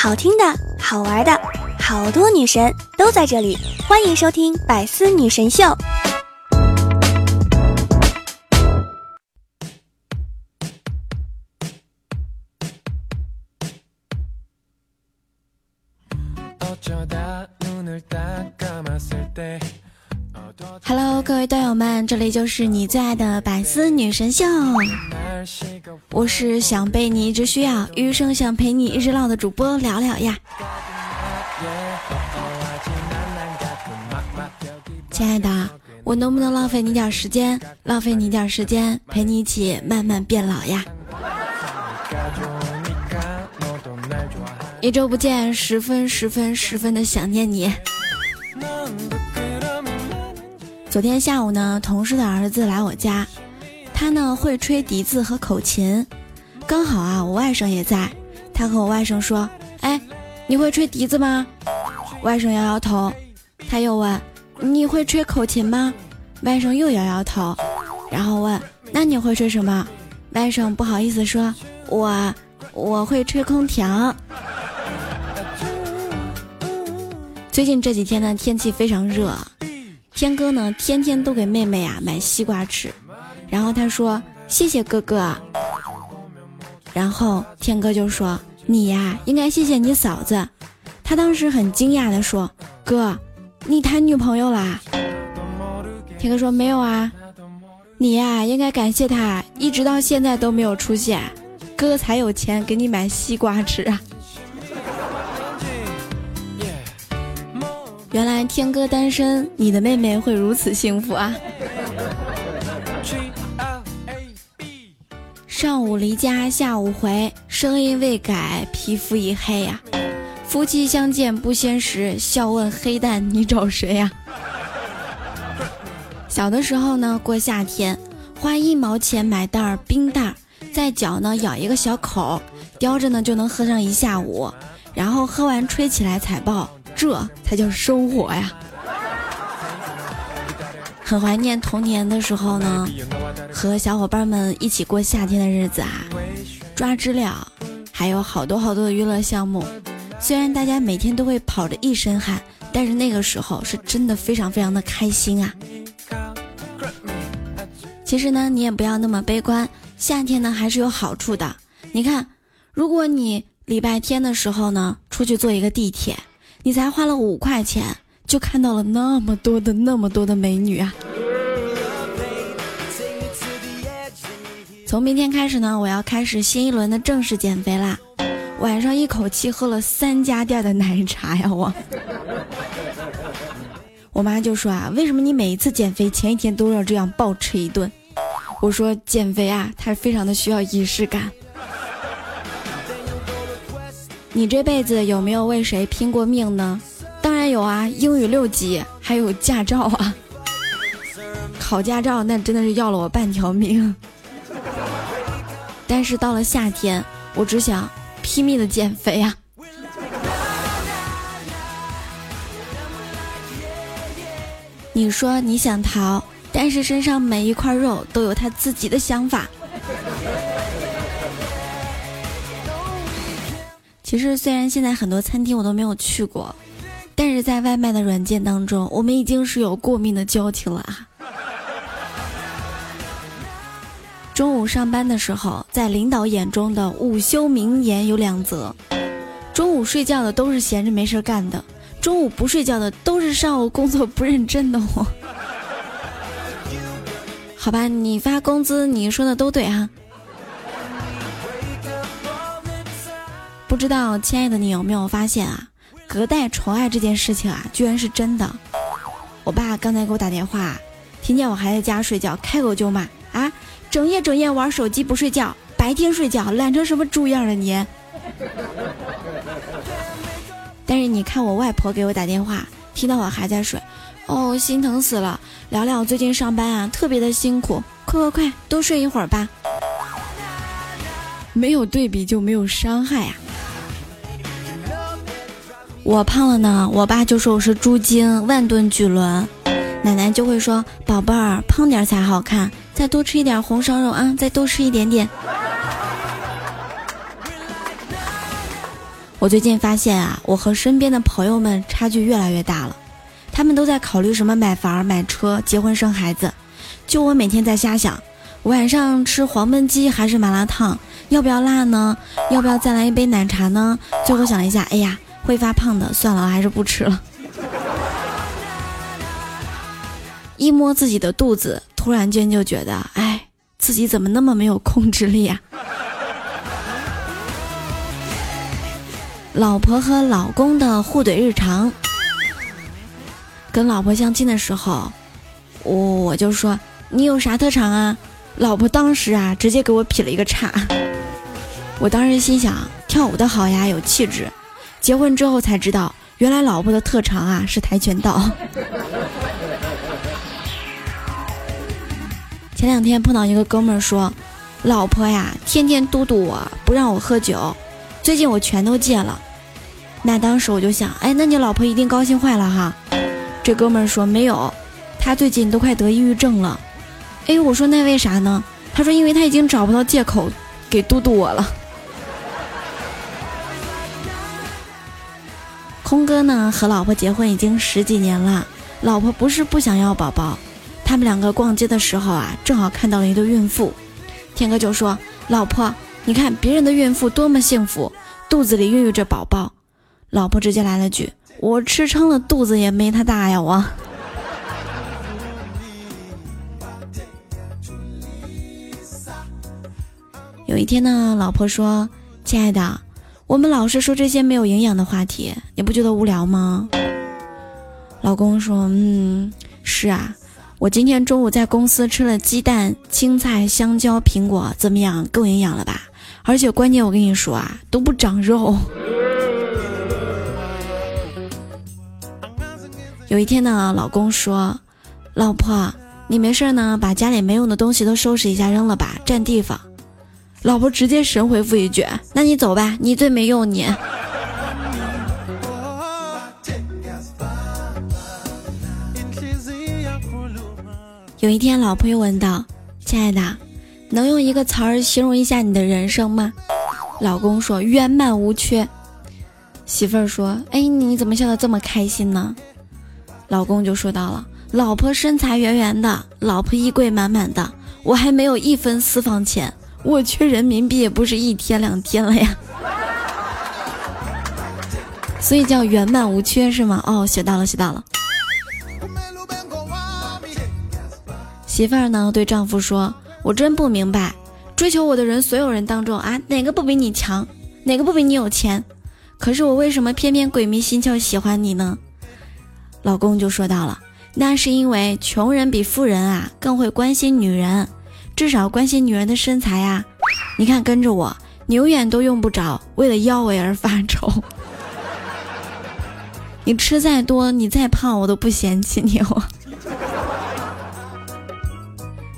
好听的、好玩的，好多女神都在这里，欢迎收听《百思女神秀》。Hello，各位队友们，这里就是你最爱的百思女神秀。我是想被你一直需要，余生想陪你一直唠的主播聊聊呀。亲爱的，我能不能浪费你点时间，浪费你点时间，陪你一起慢慢变老呀？一周不见，十分十分十分的想念你。昨天下午呢，同事的儿子来我家，他呢会吹笛子和口琴，刚好啊我外甥也在，他和我外甥说：“哎，你会吹笛子吗？”外甥摇摇头，他又问：“你会吹口琴吗？”外甥又摇摇头，然后问：“那你会吹什么？”外甥不好意思说：“我我会吹空调。”最近这几天呢，天气非常热。天哥呢，天天都给妹妹啊买西瓜吃，然后他说谢谢哥哥，然后天哥就说你呀应该谢谢你嫂子，他当时很惊讶的说哥，你谈女朋友啦？天哥说没有啊，你呀应该感谢他一直到现在都没有出现，哥才有钱给你买西瓜吃啊。原来天哥单身，你的妹妹会如此幸福啊！上午离家，下午回，声音未改，皮肤已黑呀。夫妻相见不先时，笑问黑蛋你找谁呀？小的时候呢，过夏天，花一毛钱买袋冰袋，在脚呢咬一个小口，叼着呢就能喝上一下午，然后喝完吹起来踩爆。这才叫生活呀！很怀念童年的时候呢，和小伙伴们一起过夏天的日子啊，抓知了，还有好多好多的娱乐项目。虽然大家每天都会跑着一身汗，但是那个时候是真的非常非常的开心啊！其实呢，你也不要那么悲观，夏天呢还是有好处的。你看，如果你礼拜天的时候呢，出去坐一个地铁。你才花了五块钱，就看到了那么多的那么多的美女啊！从明天开始呢，我要开始新一轮的正式减肥啦。晚上一口气喝了三家店的奶茶呀，我。我妈就说啊，为什么你每一次减肥前一天都要这样暴吃一顿？我说减肥啊，它非常的需要仪式感。你这辈子有没有为谁拼过命呢？当然有啊，英语六级，还有驾照啊。考驾照那真的是要了我半条命。但是到了夏天，我只想拼命的减肥啊。你说你想逃，但是身上每一块肉都有他自己的想法。其实，虽然现在很多餐厅我都没有去过，但是在外卖的软件当中，我们已经是有过命的交情了啊。中午上班的时候，在领导眼中的午休名言有两则：中午睡觉的都是闲着没事干的，中午不睡觉的都是上午工作不认真的我。好吧，你发工资，你说的都对哈。不知道，亲爱的你有没有发现啊？隔代宠爱这件事情啊，居然是真的。我爸刚才给我打电话，听见我还在家睡觉，开口就骂啊，整夜整夜玩手机不睡觉，白天睡觉懒成什么猪样了你！但是你看我外婆给我打电话，听到我还在睡，哦，心疼死了。聊聊最近上班啊，特别的辛苦，快快快，多睡一会儿吧。没有对比就没有伤害啊。我胖了呢，我爸就说我是猪精，万吨巨轮。奶奶就会说：“宝贝儿，胖点才好看，再多吃一点红烧肉啊，再多吃一点点。”我最近发现啊，我和身边的朋友们差距越来越大了。他们都在考虑什么买房、买车、结婚、生孩子，就我每天在瞎想，晚上吃黄焖鸡还是麻辣烫？要不要辣呢？要不要再来一杯奶茶呢？最后想了一下，哎呀，会发胖的，算了，还是不吃了。一摸自己的肚子，突然间就觉得，哎，自己怎么那么没有控制力啊？老婆和老公的互怼日常。跟老婆相亲的时候，我我就说你有啥特长啊？老婆当时啊，直接给我劈了一个叉。我当时心想，跳舞的好呀，有气质。结婚之后才知道，原来老婆的特长啊是跆拳道。前两天碰到一个哥们儿说，老婆呀，天天嘟嘟我，不让我喝酒。最近我全都戒了。那当时我就想，哎，那你老婆一定高兴坏了哈。这哥们儿说没有，他最近都快得抑郁症了。哎，我说那为啥呢？他说因为他已经找不到借口给嘟嘟我了。空哥呢和老婆结婚已经十几年了，老婆不是不想要宝宝，他们两个逛街的时候啊，正好看到了一对孕妇，天哥就说：“老婆，你看别人的孕妇多么幸福，肚子里孕育着宝宝。”老婆直接来了句：“我吃撑了，肚子也没他大呀！”我。有一天呢，老婆说：“亲爱的，我们老是说这些没有营养的话题，你不觉得无聊吗？”老公说：“嗯，是啊，我今天中午在公司吃了鸡蛋、青菜、香蕉、苹果，怎么样，够营养了吧？而且关键我跟你说啊，都不长肉。”有一天呢，老公说：“老婆，你没事呢，把家里没用的东西都收拾一下，扔了吧，占地方。”老婆直接神回复一句：“那你走吧，你最没用你。”有一天，老婆又问道：“亲爱的，能用一个词儿形容一下你的人生吗？”老公说：“圆满无缺。”媳妇儿说：“哎，你怎么笑得这么开心呢？”老公就说到了：“老婆身材圆圆的，老婆衣柜满满的，我还没有一分私房钱，我缺人民币也不是一天两天了呀。”所以叫圆满无缺是吗？哦，学到了，学到了。媳妇儿呢对丈夫说：“我真不明白，追求我的人，所有人当中啊，哪个不比你强，哪个不比你有钱？可是我为什么偏偏鬼迷心窍喜欢你呢？”老公就说到了，那是因为穷人比富人啊更会关心女人，至少关心女人的身材呀。你看跟着我，你永远都用不着为了腰围而发愁。你吃再多，你再胖，我都不嫌弃你。我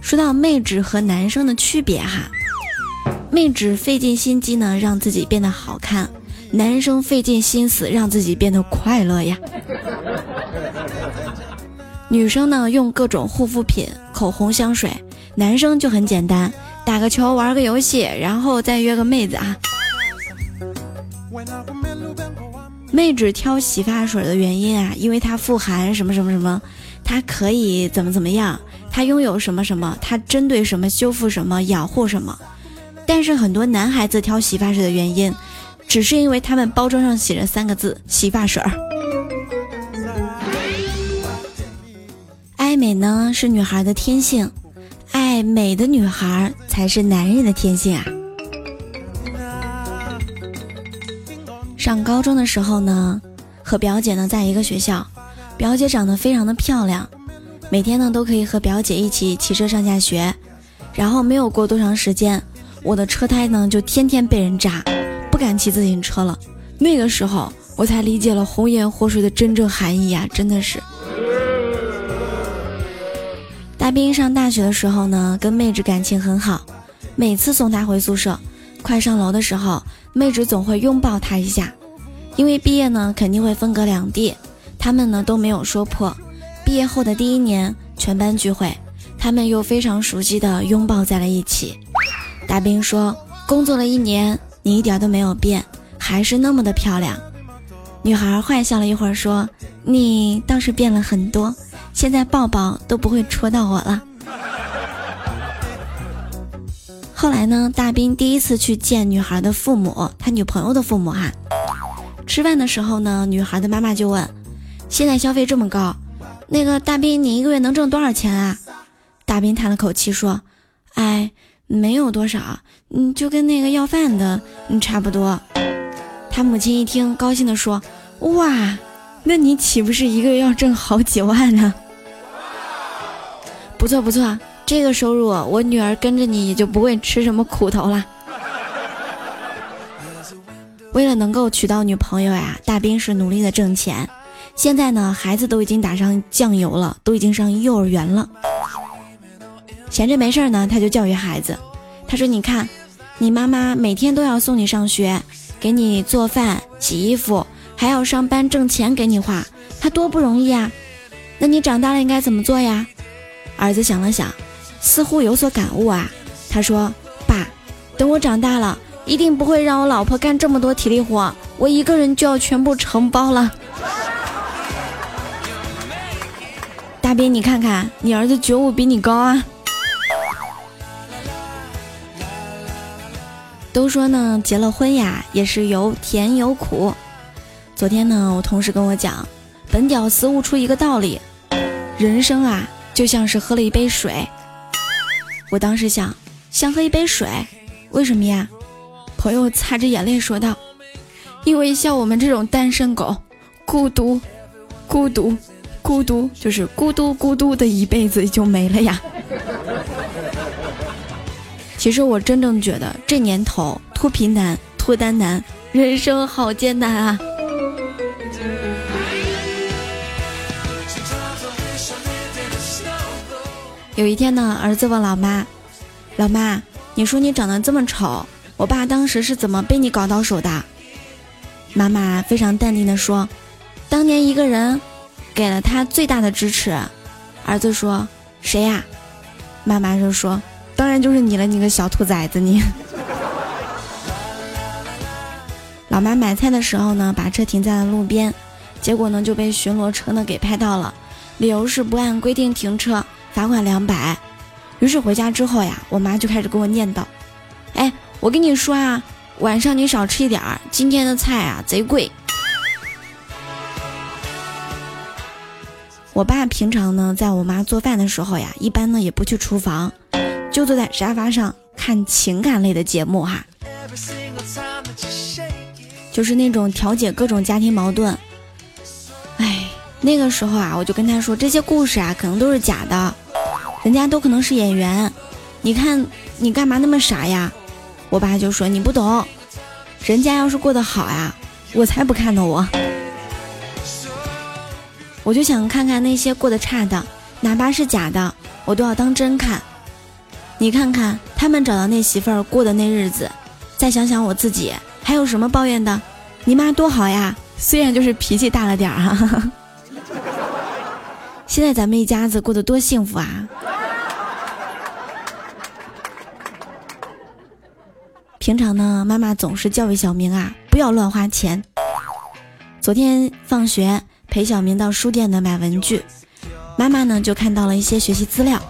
说到妹纸和男生的区别哈，妹纸费尽心机呢让自己变得好看，男生费尽心思让自己变得快乐呀。女生呢用各种护肤品、口红、香水，男生就很简单，打个球、玩个游戏，然后再约个妹子啊。妹纸挑洗发水的原因啊，因为它富含什么什么什么，它可以怎么怎么样，它拥有什么什么，它针对什么修复什么养护什么。但是很多男孩子挑洗发水的原因，只是因为他们包装上写着三个字“洗发水儿”。爱美呢是女孩的天性，爱美的女孩才是男人的天性啊。上高中的时候呢，和表姐呢在一个学校，表姐长得非常的漂亮，每天呢都可以和表姐一起骑车上下学。然后没有过多长时间，我的车胎呢就天天被人扎，不敢骑自行车了。那个时候我才理解了红颜祸水的真正含义啊，真的是。大兵上大学的时候呢，跟妹纸感情很好，每次送她回宿舍，快上楼的时候，妹纸总会拥抱他一下。因为毕业呢肯定会分隔两地，他们呢都没有说破。毕业后的第一年，全班聚会，他们又非常熟悉的拥抱在了一起。大兵说：“工作了一年，你一点都没有变，还是那么的漂亮。女孩坏笑了一会儿，说：“你倒是变了很多，现在抱抱都不会戳到我了。”后来呢，大兵第一次去见女孩的父母，他女朋友的父母哈。吃饭的时候呢，女孩的妈妈就问：“现在消费这么高，那个大兵你一个月能挣多少钱啊？”大兵叹了口气说：“哎，没有多少，嗯，就跟那个要饭的嗯差不多。”他母亲一听，高兴地说：“哇，那你岂不是一个月要挣好几万呢？不错不错，这个收入，我女儿跟着你也就不会吃什么苦头了。”为了能够娶到女朋友呀，大兵是努力的挣钱。现在呢，孩子都已经打上酱油了，都已经上幼儿园了。闲着没事呢，他就教育孩子，他说：“你看，你妈妈每天都要送你上学。”给你做饭、洗衣服，还要上班挣钱给你花，他多不容易啊！那你长大了应该怎么做呀？儿子想了想，似乎有所感悟啊。他说：“爸，等我长大了，一定不会让我老婆干这么多体力活，我一个人就要全部承包了。”大兵，你看看，你儿子觉悟比你高啊！都说呢，结了婚呀，也是有甜有苦。昨天呢，我同事跟我讲，本屌丝悟出一个道理：人生啊，就像是喝了一杯水。我当时想，像喝一杯水，为什么呀？朋友擦着眼泪说道：“因为像我们这种单身狗，孤独，孤独，孤独，就是孤独孤独的一辈子就没了呀。”其实我真正觉得这年头脱贫难、脱单难，人生好艰难啊！有一天呢，儿子问老妈：“老妈，你说你长得这么丑，我爸当时是怎么被你搞到手的？”妈妈非常淡定的说：“当年一个人给了他最大的支持。”儿子说：“谁呀？”妈妈就说。当然就是你了，你个小兔崽子你！老妈买菜的时候呢，把车停在了路边，结果呢就被巡逻车呢给拍到了，理由是不按规定停车，罚款两百。于是回家之后呀，我妈就开始跟我念叨：“哎，我跟你说啊，晚上你少吃一点儿，今天的菜啊贼贵。”我爸平常呢，在我妈做饭的时候呀，一般呢也不去厨房。就坐在沙发上看情感类的节目哈，就是那种调解各种家庭矛盾。那个时候啊，我就跟他说这些故事啊，可能都是假的，人家都可能是演员。你看你干嘛那么傻呀？我爸就说你不懂，人家要是过得好呀，我才不看呢我。我就想看看那些过得差的，哪怕是假的，我都要当真看。你看看他们找到那媳妇儿过的那日子，再想想我自己，还有什么抱怨的？你妈多好呀，虽然就是脾气大了点儿哈。现在咱们一家子过得多幸福啊！平常呢，妈妈总是教育小明啊，不要乱花钱。昨天放学陪小明到书店呢买文具，妈妈呢就看到了一些学习资料。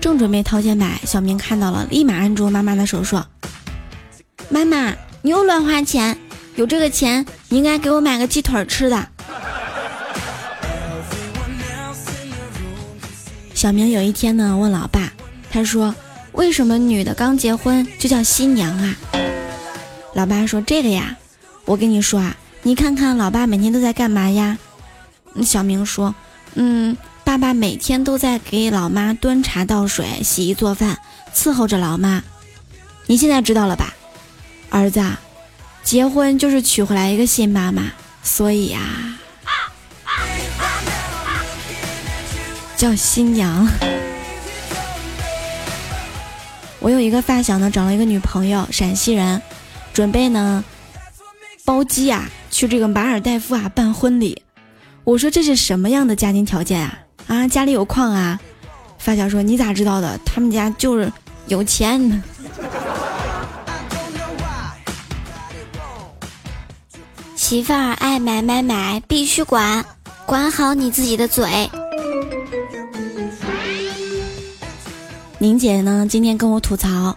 正准备掏钱买，小明看到了，立马按住妈妈的手说：“妈妈，你又乱花钱，有这个钱，你应该给我买个鸡腿吃的。”小明有一天呢，问老爸，他说：“为什么女的刚结婚就叫新娘啊？”老爸说：“这个呀，我跟你说啊，你看看老爸每天都在干嘛呀？”小明说：“嗯。”爸爸每天都在给老妈端茶倒水、洗衣做饭，伺候着老妈。你现在知道了吧，儿子？结婚就是娶回来一个新妈妈，所以呀，叫新娘。我有一个发小呢，找了一个女朋友，陕西人，准备呢包机啊去这个马尔代夫啊办婚礼。我说这是什么样的家庭条件啊？啊，家里有矿啊！发小说：“你咋知道的？他们家就是有钱。”媳妇儿爱买买买，必须管，管好你自己的嘴。宁姐呢？今天跟我吐槽，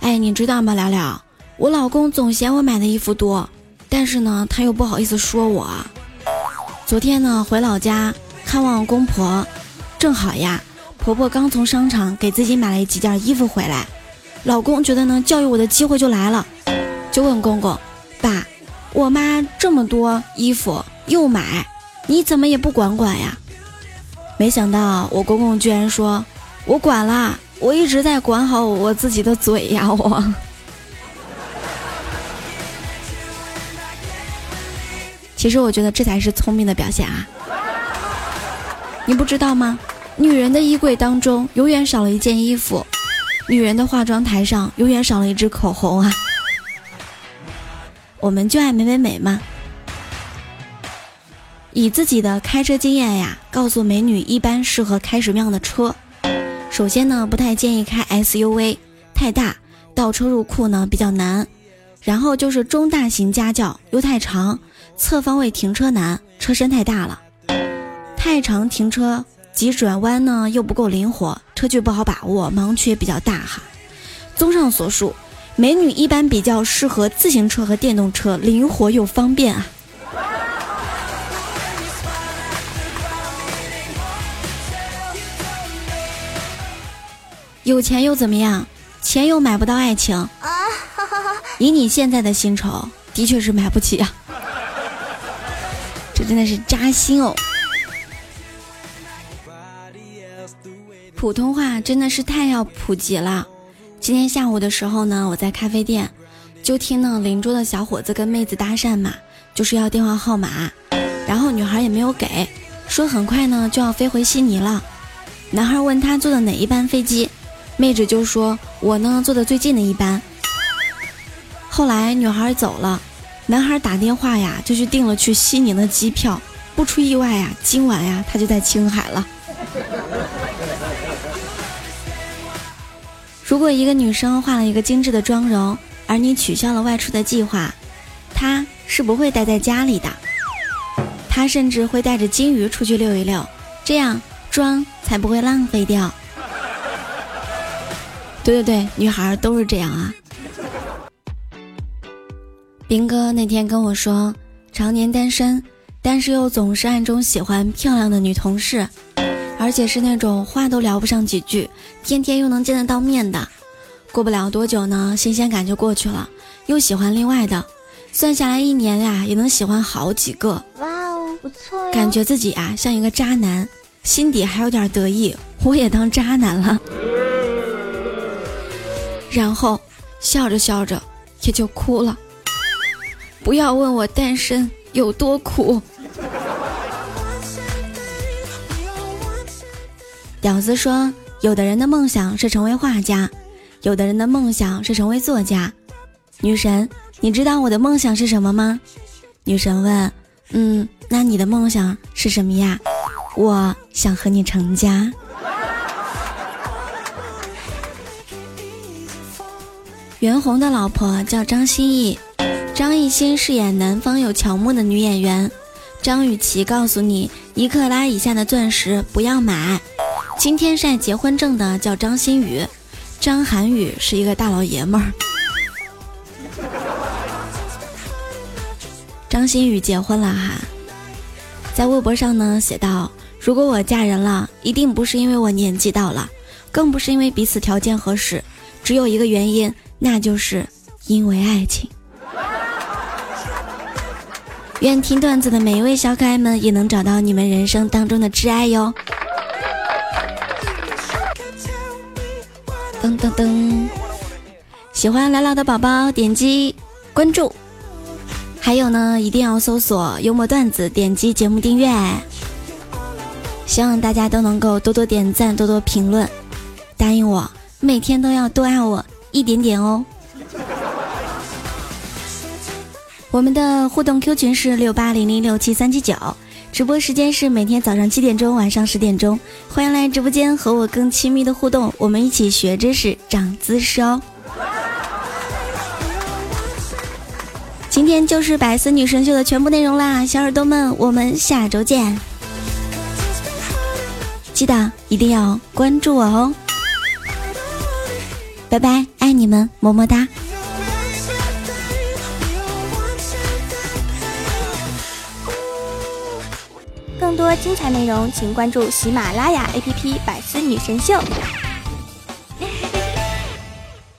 哎，你知道吗？聊聊，我老公总嫌我买的衣服多，但是呢，他又不好意思说我。昨天呢，回老家看望公婆，正好呀，婆婆刚从商场给自己买了几件衣服回来，老公觉得呢，教育我的机会就来了，就问公公：“爸，我妈这么多衣服又买，你怎么也不管管呀？”没想到我公公居然说：“我管了。”我一直在管好我自己的嘴呀，我。其实我觉得这才是聪明的表现啊！你不知道吗？女人的衣柜当中永远少了一件衣服，女人的化妆台上永远少了一支口红啊！我们就爱美美美吗？以自己的开车经验呀，告诉美女一般适合开什么样的车。首先呢，不太建议开 SUV，太大，倒车入库呢比较难。然后就是中大型家轿又太长，侧方位停车难，车身太大了。太长停车急转弯呢又不够灵活，车距不好把握，盲区也比较大哈。综上所述，美女一般比较适合自行车和电动车，灵活又方便啊。有钱又怎么样？钱又买不到爱情啊！以你现在的薪酬，的确是买不起啊。这真的是扎心哦。普通话真的是太要普及了。今天下午的时候呢，我在咖啡店，就听呢邻桌的小伙子跟妹子搭讪嘛，就是要电话号码，然后女孩也没有给，说很快呢就要飞回悉尼了。男孩问他坐的哪一班飞机。妹纸就说：“我呢坐的最近的一班。”后来女孩走了，男孩打电话呀就去订了去西宁的机票。不出意外呀，今晚呀他就在青海了。如果一个女生化了一个精致的妆容，而你取消了外出的计划，她是不会待在家里的，她甚至会带着金鱼出去溜一溜，这样妆才不会浪费掉。对对对，女孩都是这样啊。兵哥那天跟我说，常年单身，但是又总是暗中喜欢漂亮的女同事，而且是那种话都聊不上几句，天天又能见得到面的。过不了多久呢，新鲜感就过去了，又喜欢另外的，算下来一年呀，也能喜欢好几个。哇哦，不错感觉自己啊像一个渣男，心底还有点得意，我也当渣男了。然后笑着笑着也就哭了。不要问我单身有多苦。屌丝说，有的人的梦想是成为画家，有的人的梦想是成为作家。女神，你知道我的梦想是什么吗？女神问。嗯，那你的梦想是什么呀？我想和你成家。袁弘的老婆叫张歆艺，张艺兴饰演南方有乔木的女演员。张雨绮告诉你，一克拉以下的钻石不要买。今天晒结婚证的叫张馨予，张涵予是一个大老爷们儿。张馨予结婚了哈，在微博上呢写道：如果我嫁人了，一定不是因为我年纪到了，更不是因为彼此条件合适，只有一个原因。那就是因为爱情。愿听段子的每一位小可爱们也能找到你们人生当中的挚爱哟。噔噔噔，喜欢聊聊的宝宝点击关注，还有呢，一定要搜索幽默段子，点击节目订阅。希望大家都能够多多点赞，多多评论，答应我，每天都要多爱我。一点点哦。我们的互动 Q 群是六八零零六七三七九，直播时间是每天早上七点钟，晚上十点钟，欢迎来直播间和我更亲密的互动，我们一起学知识，长姿势哦。今天就是百思女神秀的全部内容啦，小耳朵们，我们下周见！记得一定要关注我哦，拜拜，爱你们，么么哒！更多精彩内容，请关注喜马拉雅 APP《百思女神秀》。